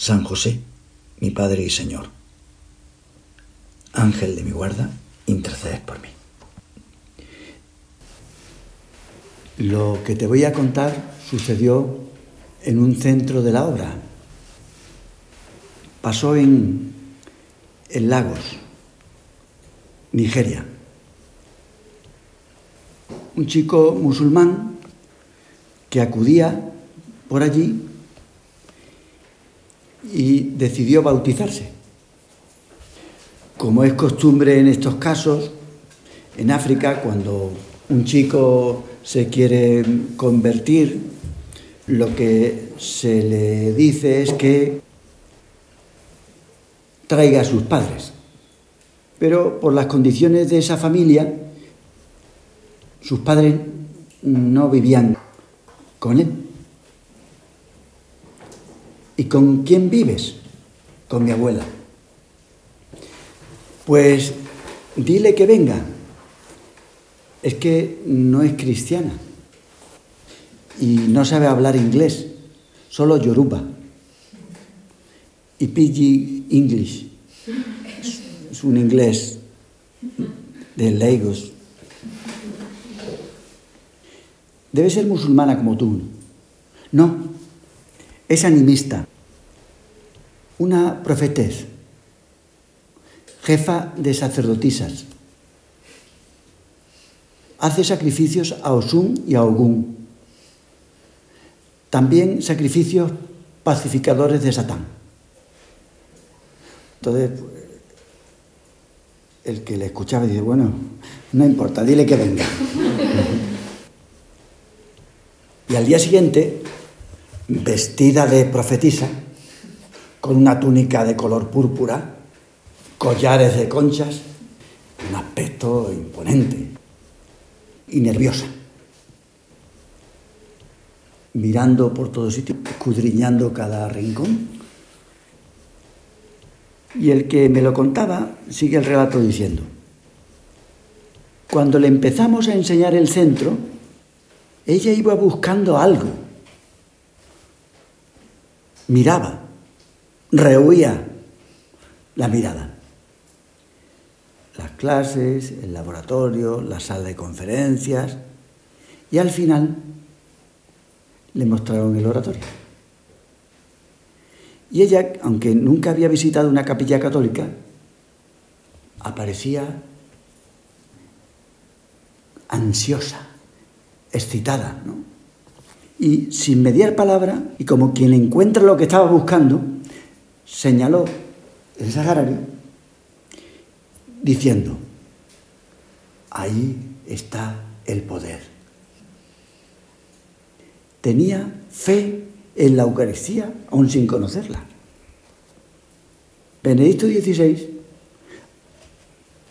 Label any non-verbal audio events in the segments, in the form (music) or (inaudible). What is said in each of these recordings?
San José, mi Padre y Señor, Ángel de mi guarda, intercedes por mí. Lo que te voy a contar sucedió en un centro de la obra. Pasó en, en Lagos, Nigeria. Un chico musulmán que acudía por allí y decidió bautizarse. Como es costumbre en estos casos, en África, cuando un chico se quiere convertir, lo que se le dice es que traiga a sus padres. Pero por las condiciones de esa familia, sus padres no vivían con él. ¿Y con quién vives? Con mi abuela. Pues dile que venga. Es que no es cristiana y no sabe hablar inglés, solo yoruba y pidgin English. Es un inglés de Lagos. Debe ser musulmana como tú. No, es animista una profetez, jefa de sacerdotisas. Hace sacrificios a Osun y a Ogún. También sacrificios pacificadores de Satán. Entonces, el que le escuchaba dice, bueno, no importa, dile que venga. (laughs) y al día siguiente, vestida de profetisa, con una túnica de color púrpura, collares de conchas, un aspecto imponente y nerviosa. Mirando por todo sitio, escudriñando cada rincón. Y el que me lo contaba sigue el relato diciendo, cuando le empezamos a enseñar el centro, ella iba buscando algo, miraba, rehuía la mirada. Las clases, el laboratorio, la sala de conferencias y al final le mostraron el oratorio. Y ella, aunque nunca había visitado una capilla católica, aparecía ansiosa, excitada, ¿no? Y sin mediar palabra, y como quien encuentra lo que estaba buscando, señaló el sagrario diciendo, ahí está el poder. Tenía fe en la Eucaristía aún sin conocerla. Benedicto XVI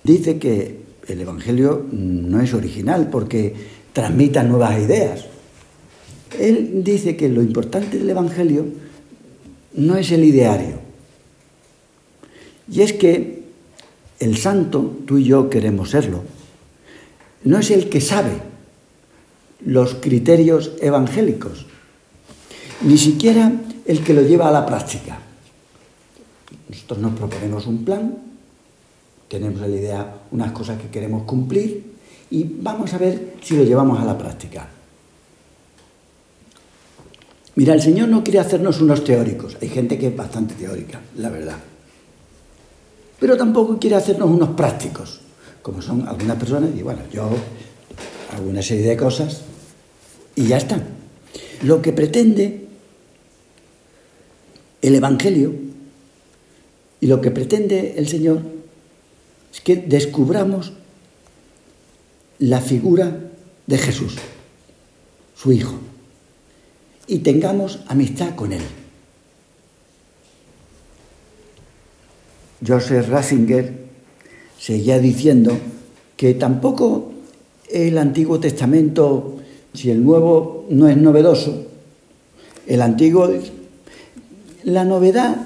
dice que el Evangelio no es original porque transmita nuevas ideas. Él dice que lo importante del Evangelio no es el ideario, y es que el santo, tú y yo queremos serlo, no es el que sabe los criterios evangélicos, ni siquiera el que lo lleva a la práctica. Nosotros nos proponemos un plan, tenemos en la idea unas cosas que queremos cumplir y vamos a ver si lo llevamos a la práctica. Mira, el Señor no quiere hacernos unos teóricos, hay gente que es bastante teórica, la verdad pero tampoco quiere hacernos unos prácticos, como son algunas personas, y bueno, yo hago una serie de cosas y ya está. Lo que pretende el Evangelio y lo que pretende el Señor es que descubramos la figura de Jesús, su Hijo, y tengamos amistad con Él. Joseph Ratzinger seguía diciendo que tampoco el Antiguo Testamento, si el Nuevo no es novedoso, el Antiguo, la novedad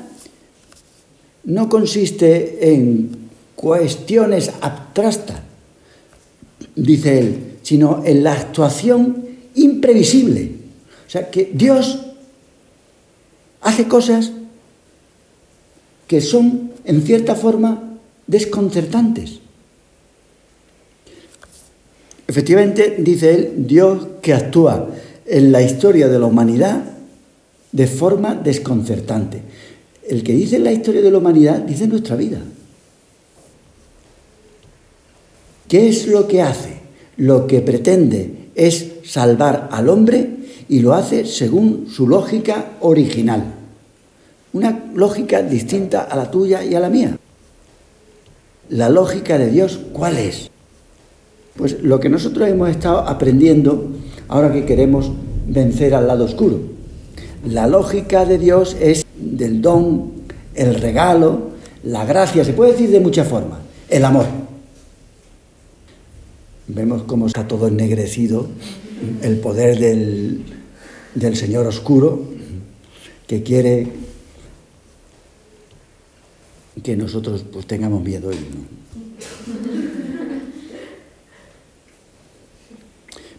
no consiste en cuestiones abstractas, dice él, sino en la actuación imprevisible. O sea, que Dios hace cosas que son, en cierta forma, desconcertantes. Efectivamente, dice él, Dios que actúa en la historia de la humanidad de forma desconcertante. El que dice la historia de la humanidad dice nuestra vida. ¿Qué es lo que hace? Lo que pretende es salvar al hombre y lo hace según su lógica original. Una lógica distinta a la tuya y a la mía. La lógica de Dios, ¿cuál es? Pues lo que nosotros hemos estado aprendiendo ahora que queremos vencer al lado oscuro. La lógica de Dios es del don, el regalo, la gracia, se puede decir de muchas formas, el amor. Vemos cómo está todo ennegrecido, el poder del, del Señor oscuro, que quiere que nosotros pues tengamos miedo.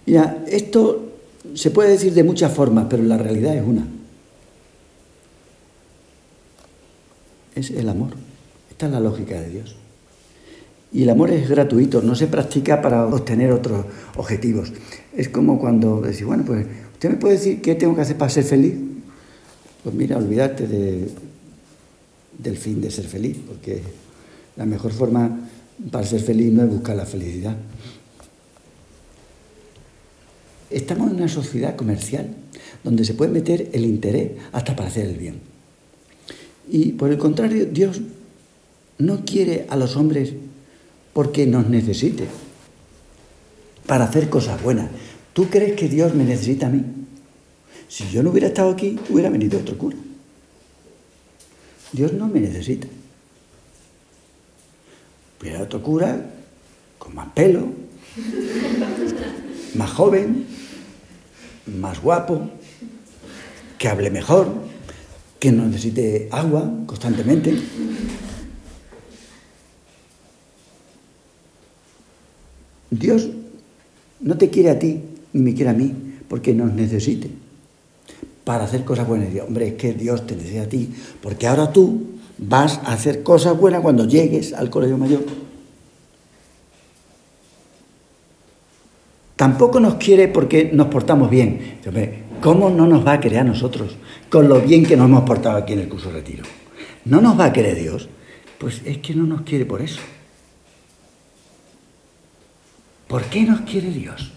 Mira, esto se puede decir de muchas formas, pero la realidad es una. Es el amor. Esta es la lógica de Dios. Y el amor es gratuito, no se practica para obtener otros objetivos. Es como cuando decís, bueno, pues, ¿usted me puede decir qué tengo que hacer para ser feliz? Pues mira, olvídate de, del fin de ser feliz, porque la mejor forma para ser feliz no es buscar la felicidad. Estamos en una sociedad comercial donde se puede meter el interés hasta para hacer el bien. Y por el contrario, Dios no quiere a los hombres porque nos necesite para hacer cosas buenas. ¿Tú crees que Dios me necesita a mí? Si yo no hubiera estado aquí, hubiera venido otro cura. Dios no me necesita. Hubiera otro cura con más pelo, más joven, más guapo, que hable mejor, que no necesite agua constantemente. Dios no te quiere a ti, ni me quiere a mí, porque nos necesite para hacer cosas buenas. Y hombre, es que Dios te necesita a ti, porque ahora tú vas a hacer cosas buenas cuando llegues al colegio mayor. Tampoco nos quiere porque nos portamos bien. ¿Cómo no nos va a querer a nosotros con lo bien que nos hemos portado aquí en el curso de retiro? ¿No nos va a querer Dios? Pues es que no nos quiere por eso. ¿Por qué nos quiere Dios?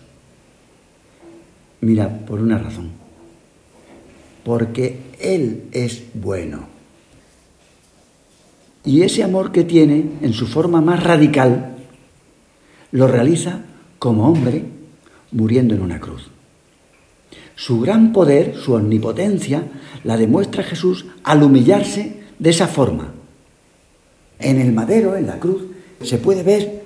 Mira, por una razón. Porque Él es bueno. Y ese amor que tiene en su forma más radical lo realiza como hombre muriendo en una cruz. Su gran poder, su omnipotencia, la demuestra Jesús al humillarse de esa forma. En el madero, en la cruz, se puede ver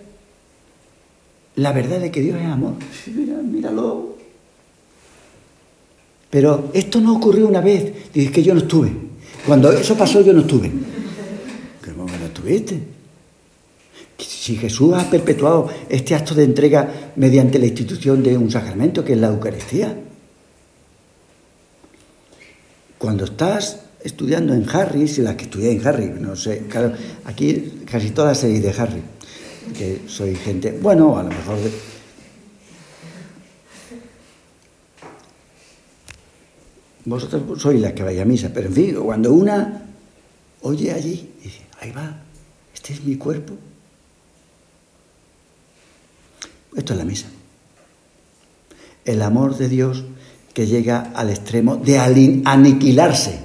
la verdad de que Dios es amor. Mira, míralo. Pero esto no ocurrió una vez, dices que yo no estuve. Cuando eso pasó yo no estuve. ¿Cómo no estuviste? Si Jesús ha perpetuado este acto de entrega mediante la institución de un sacramento, que es la Eucaristía. Cuando estás estudiando en Harry, si la que estudié en Harry, no sé, claro, aquí casi todas se de Harry que soy gente, bueno, a lo mejor... Vosotros sois las que vais a misa, pero en fin, cuando una oye allí, dice, ahí va, este es mi cuerpo. Esto es la misa. El amor de Dios que llega al extremo de aniquilarse.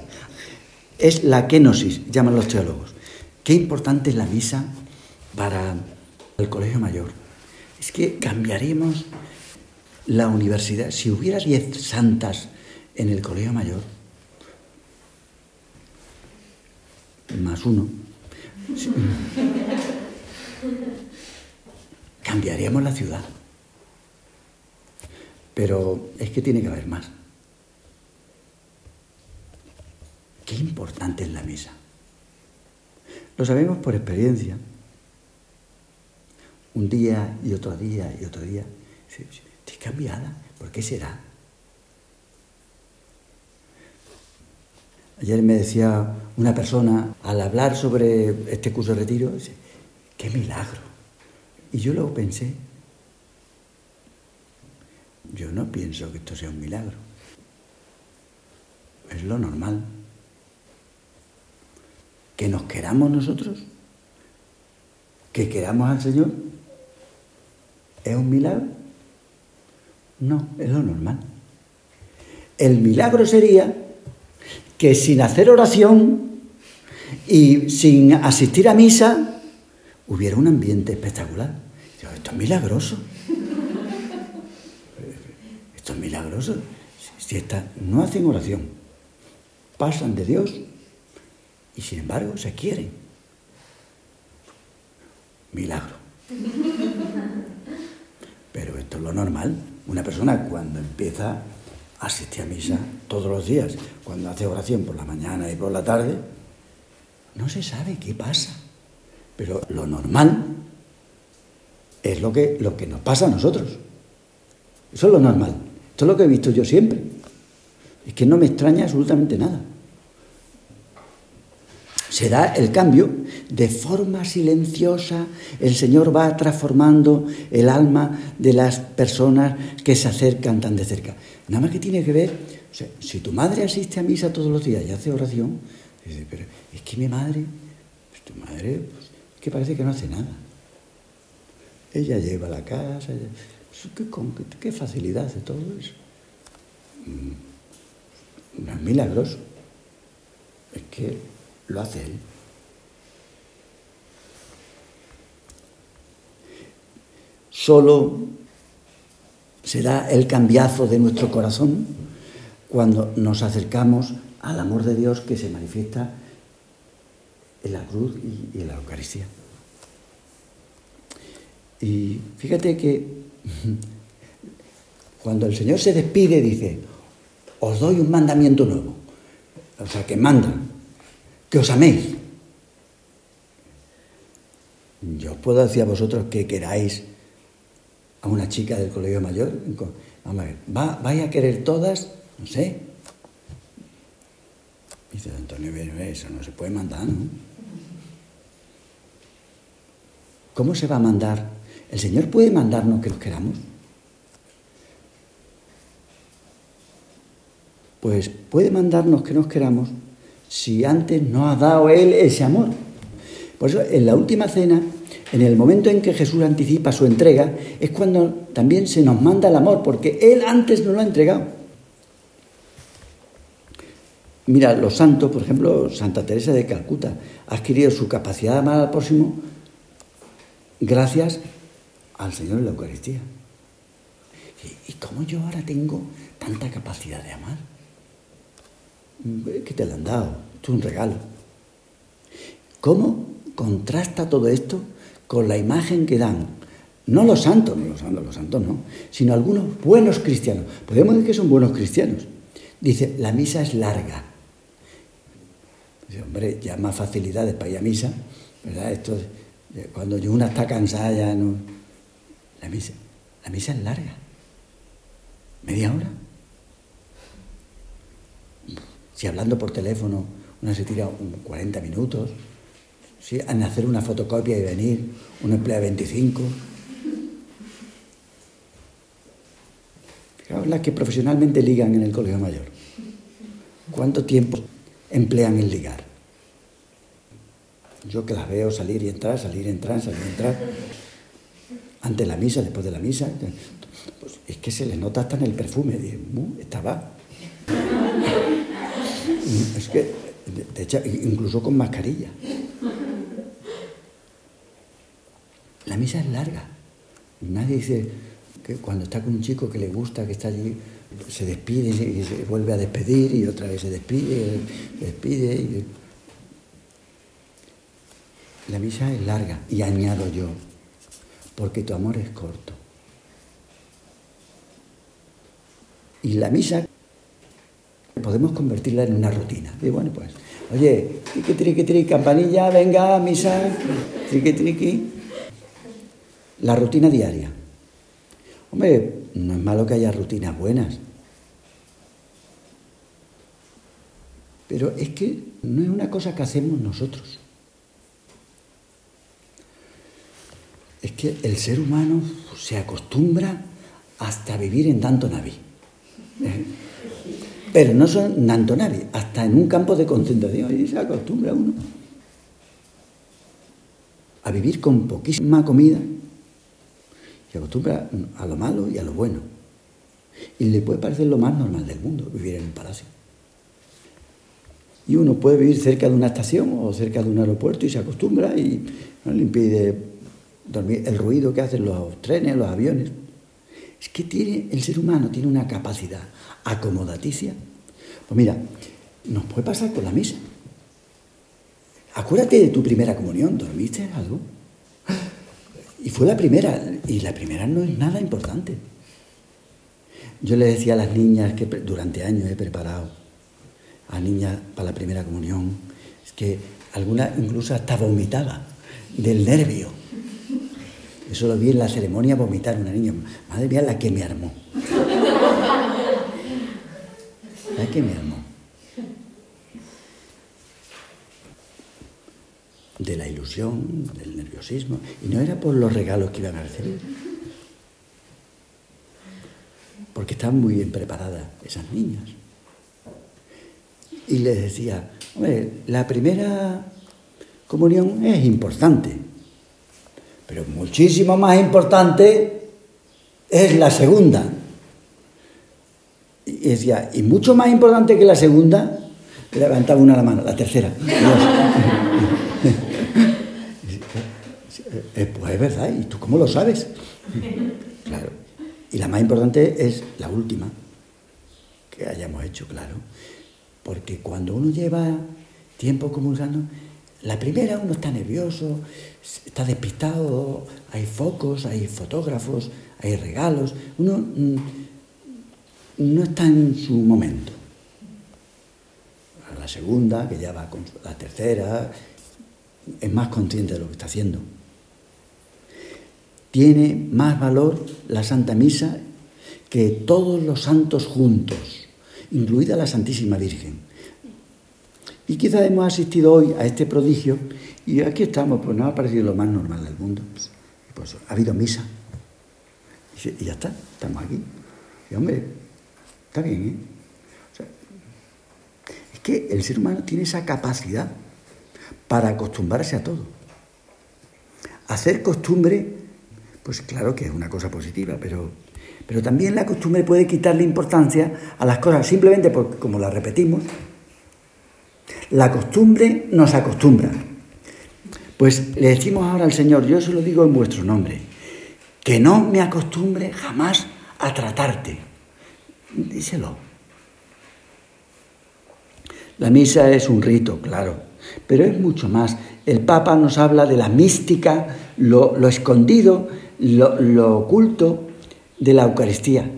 Es la kenosis, llaman los teólogos. Qué importante es la misa para el colegio mayor, es que cambiaremos la universidad. Si hubiera diez santas en el colegio mayor, más uno, Cambiaríamos la ciudad. Pero es que tiene que haber más. Qué importante es la misa. Lo sabemos por experiencia. Un día y otro día y otro día. Estoy cambiada. ¿Por qué será? Ayer me decía una persona, al hablar sobre este curso de retiro, dice, qué milagro. Y yo lo pensé. Yo no pienso que esto sea un milagro. Es lo normal. Que nos queramos nosotros, que queramos al Señor, ¿es un milagro? No, es lo normal. El milagro sería que sin hacer oración y sin asistir a misa hubiera un ambiente espectacular. esto es milagroso. (laughs) Esto es milagroso. Si no hacen oración, pasan de Dios y sin embargo se quieren. Milagro. (laughs) Pero esto es lo normal. Una persona cuando empieza asiste a misa todos los días, cuando hace oración por la mañana y por la tarde, no se sabe qué pasa. Pero lo normal es lo que, lo que nos pasa a nosotros. Eso es lo normal. Esto es lo que he visto yo siempre. Es que no me extraña absolutamente nada se da el cambio, de forma silenciosa el Señor va transformando el alma de las personas que se acercan tan de cerca. Nada más que tiene que ver, si tu madre asiste a misa todos los días y hace oración, dice, pero es que mi madre, pues tu madre, pues, es que parece que no hace nada. Ella lleva la casa, pues, ¿qué, facilidad hace todo eso. Mm, no es milagroso. Es que lo hace Él. Solo se da el cambiazo de nuestro corazón cuando nos acercamos al amor de Dios que se manifiesta en la cruz y, en la Eucaristía. Y fíjate que (laughs) cuando el Señor se despide dice, os doy un mandamiento nuevo. O sea, que mandan que os améis. Yo os puedo decir a vosotros que queráis a una chica del colegio mayor. Vamos a ver, ¿va, ¿vais a querer todas? No sé. Dice Antonio, eso no se puede mandar, ¿no? ¿Cómo se va a mandar? ¿El Señor puede mandarnos que los queramos? Pues puede mandarnos que nos queramos si antes no ha dado Él ese amor. Por eso, en la última cena, en el momento en que Jesús anticipa su entrega, es cuando también se nos manda el amor, porque Él antes no lo ha entregado. Mira, los santos, por ejemplo, Santa Teresa de Calcuta, ha adquirido su capacidad de amar al próximo gracias al Señor en la Eucaristía. ¿Y cómo yo ahora tengo tanta capacidad de amar? Que te lo han dado, es un regalo. ¿Cómo contrasta todo esto con la imagen que dan? No los santos, no los santos, los santos no, sino algunos buenos cristianos. Podemos decir que son buenos cristianos. Dice, la misa es larga. Dice, hombre, ya más facilidades para ir a misa, ¿verdad? Esto, cuando una está cansada ya no... La misa, la misa es larga. Media hora. Si hablando por teléfono uno se tira 40 minutos, si en hacer una fotocopia y venir, uno emplea 25. Fijaos las que profesionalmente ligan en el colegio mayor. ¿Cuánto tiempo emplean en ligar? Yo que las veo salir y entrar, salir y entrar, salir y entrar. Antes de la misa, después de la misa. Pues es que se les nota hasta en el perfume. Estaba es incluso con mascarilla. La misa es larga. Nadie dice que cuando está con un chico que le gusta, que está allí, se despide y se vuelve a despedir y otra vez se despide, se despide. La misa es larga y añado yo, porque tu amor es corto. Y la misa podemos convertirla en una rutina. Y bueno, pues, oye, triqui, triqui, triqui, campanilla, venga, misa, triqui, triqui. La rutina diaria. Hombre, no es malo que haya rutinas buenas. Pero es que no es una cosa que hacemos nosotros. Es que el ser humano se acostumbra hasta vivir en tanto naví. Pero no son tanto naví, hasta en un campo de concentración y se acostumbra uno a vivir con poquísima comida. Se acostumbra a lo malo y a lo bueno. Y le puede parecer lo más normal del mundo vivir en un palacio. Y uno puede vivir cerca de una estación o cerca de un aeropuerto y se acostumbra y no le impide dormir el ruido que hacen los trenes, los aviones. Es que tiene, el ser humano tiene una capacidad acomodaticia. Pues mira, nos puede pasar con la misa. Acuérdate de tu primera comunión, ¿dormiste algo? Y fue la primera, y la primera no es nada importante. Yo le decía a las niñas que durante años he preparado a niñas para la primera comunión, que alguna incluso hasta vomitaba del nervio. Eso lo vi en la ceremonia vomitar una niña. Madre mía, la que me armó. La que me armó. De la ilusión, del nerviosismo. Y no era por los regalos que iban a recibir. Porque estaban muy bien preparadas esas niñas y les decía, hombre, la primera comunión es importante, pero muchísimo más importante es la segunda. Y decía, y mucho más importante que la segunda, levantaba una la mano, la tercera. (laughs) Eh, pues es verdad, ¿y tú cómo lo sabes? Claro. Y la más importante es la última que hayamos hecho, claro. Porque cuando uno lleva tiempo comulgando, la primera uno está nervioso, está despistado, hay focos, hay fotógrafos, hay regalos, uno mm, no está en su momento. La segunda, que ya va con la tercera, es más consciente de lo que está haciendo. Tiene más valor la Santa Misa que todos los santos juntos incluida la Santísima Virgen. Y quizás hemos asistido hoy a este prodigio y aquí estamos, pues nos ha parecido lo más normal del mundo. Pues ha habido misa. Y ya está, estamos aquí. Y hombre, está bien, ¿eh? es que el ser humano tiene esa capacidad para acostumbrarse a todo. Hacer costumbre, pues claro que es una cosa positiva, pero pero también la costumbre puede quitarle importancia a las cosas simplemente porque, como las repetimos, la costumbre nos acostumbra. Pues le decimos ahora al Señor, yo se lo digo en vuestro nombre, que no me acostumbre jamás a tratarte. Díselo. La misa es un rito, claro, pero es mucho más. El Papa nos habla de la mística, lo, escondido, lo, oculto, de la Eucaristía.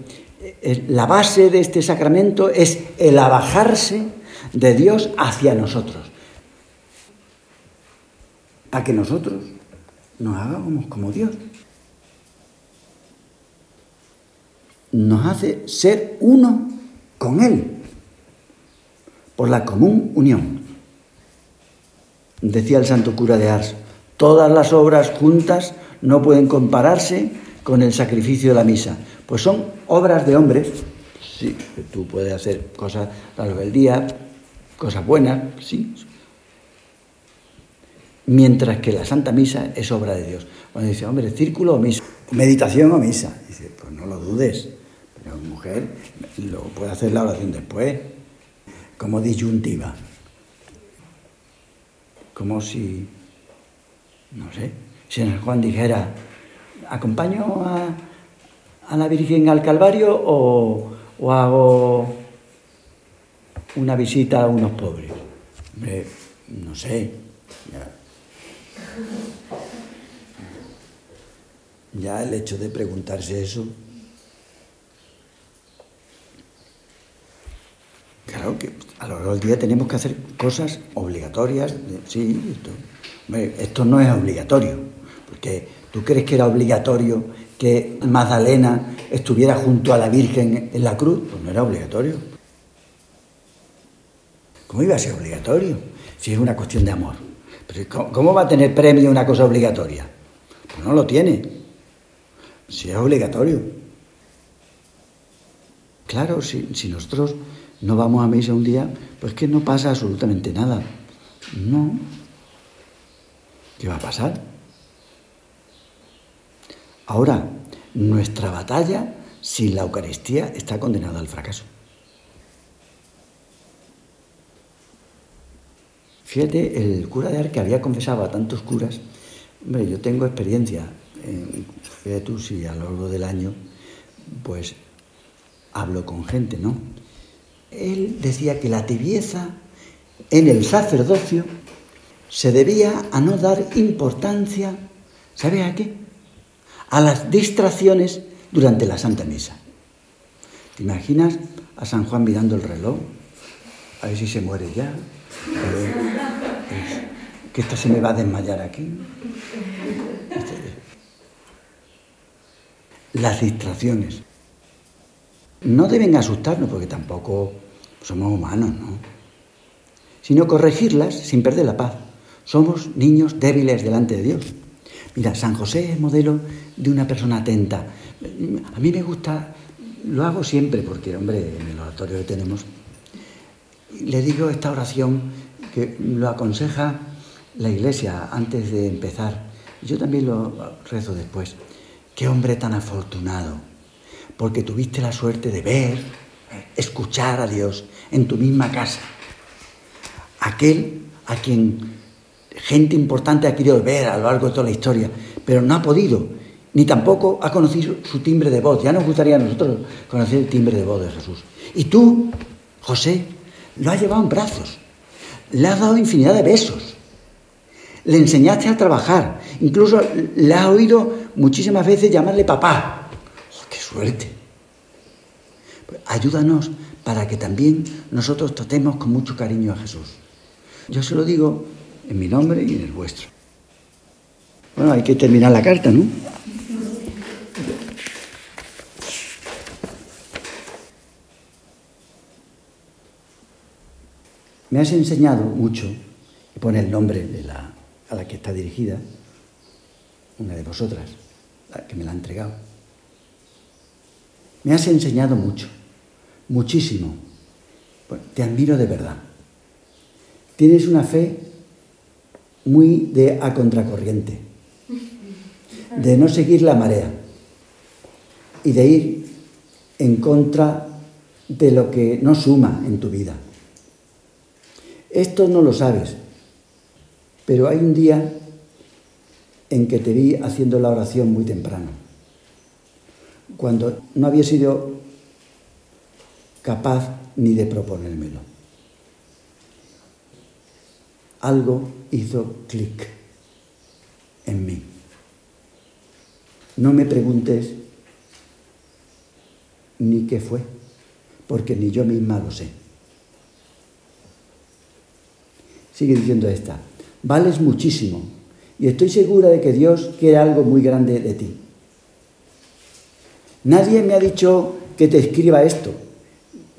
La base de este sacramento es el abajarse de Dios hacia nosotros, para que nosotros nos hagamos como Dios. Nos hace ser uno con Él, por la común unión. Decía el santo cura de Ars, todas las obras juntas no pueden compararse con el sacrificio de la misa. Pues son obras de hombres, sí, tú puedes hacer cosas a del día, cosas buenas, sí. Mientras que la Santa Misa es obra de Dios. Cuando dice, hombre, círculo o misa, meditación o misa, dice, pues no lo dudes, pero mujer lo puede hacer la oración después, como disyuntiva. Como si, no sé, si el Juan dijera, ¿acompaño a, la Virgen al Calvario o, hago una visita a unos pobres? no sé. Ya el hecho de preguntarse eso. Claro que a lo largo del día tenemos que hacer cosas obligatorias. Sí, esto, esto no es obligatorio, porque tú crees que era obligatorio que Magdalena estuviera junto a la Virgen en la cruz, pues no era obligatorio. ¿Cómo iba a ser obligatorio? Si es una cuestión de amor. ¿Cómo va a tener premio una cosa obligatoria? Pues no lo tiene. Si es obligatorio. Claro, si, si nosotros no vamos a misa un día, pues que no pasa absolutamente nada. No. ¿Qué va a pasar? Ahora, nuestra batalla sin la Eucaristía está condenada al fracaso. Fíjate, el cura de Arque había confesado a tantos curas, hombre, yo tengo experiencia, fíjate tú si a lo largo del año, pues hablo con gente, ¿no? Él decía que la tibieza en el sacerdocio se debía a no dar importancia, ¿sabes a qué? a las distracciones durante la Santa Misa. ¿Te imaginas a San Juan mirando el reloj? A ver si se muere ya. Que esto se me va a desmayar aquí. Las distracciones. No deben asustarnos porque tampoco somos humanos, ¿no? Sino corregirlas sin perder la paz. Somos niños débiles delante de Dios. Mira, San José es modelo de una persona atenta. A mí me gusta, lo hago siempre porque, hombre, en el oratorio que tenemos, le digo esta oración que lo aconseja la iglesia antes de empezar. Yo también lo rezo después. Qué hombre tan afortunado, porque tuviste la suerte de ver, escuchar a Dios en tu misma casa. Aquel a quien gente importante ha querido ver a lo largo de toda la historia, pero no ha podido, ni tampoco ha conocido su timbre de voz. Ya nos gustaría a nosotros conocer el timbre de voz de Jesús. Y tú, José, lo has llevado en brazos, le has dado infinidad de besos, le enseñaste a trabajar, incluso le has oído muchísimas veces llamarle papá. ¡Oh, ¡Qué suerte! Pues ayúdanos para que también nosotros tratemos con mucho cariño a Jesús. Yo se lo digo en mi nombre y en el vuestro. Bueno, hay que terminar la carta, ¿no? Me has enseñado mucho, y pone el nombre de la, a la que está dirigida, una de vosotras, la que me la ha entregado. Me has enseñado mucho, muchísimo. te admiro de verdad. Tienes una fe muy de a contracorriente, de no seguir la marea y de ir en contra de lo que no suma en tu vida. Esto no lo sabes, pero hay un día en que te vi haciendo la oración muy temprano, cuando no había sido capaz ni de proponérmelo algo hizo clic en mí. No me preguntes ni qué fue, porque ni yo misma lo sé. Sigue diciendo esta, vales muchísimo y estoy segura de que Dios quiere algo muy grande de ti. Nadie me ha dicho que te escriba esto,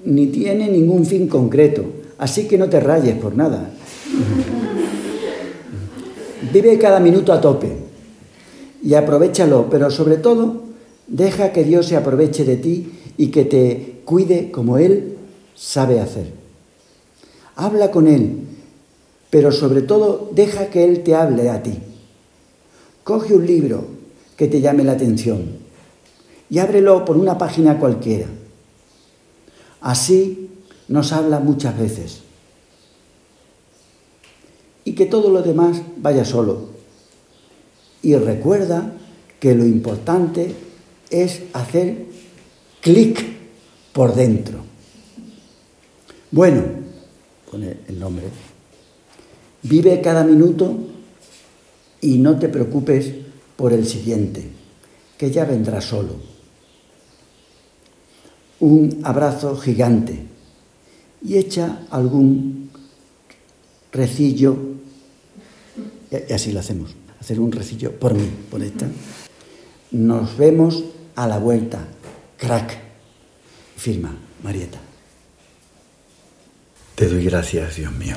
ni tiene ningún fin concreto, así que no te rayes por nada. Vive cada minuto a tope y aprovechalo, pero sobre todo deja que Dios se aproveche de ti y que te cuide como Él sabe hacer. Habla con Él, pero sobre todo deja que Él te hable a ti. Coge un libro que te llame la atención y ábrelo por una página cualquiera. Así nos habla muchas veces y que todo lo demás vaya solo. Y recuerda que lo importante es hacer clic por dentro. Bueno, pone el nombre, vive cada minuto y no te preocupes por el siguiente, que ya vendrá solo. Un abrazo gigante y echa algún recillo, y así lo hacemos, hacer un recillo por mí, por esta. Nos vemos a la vuelta, crack. Firma, Marieta. Te doy gracias, Dios mío,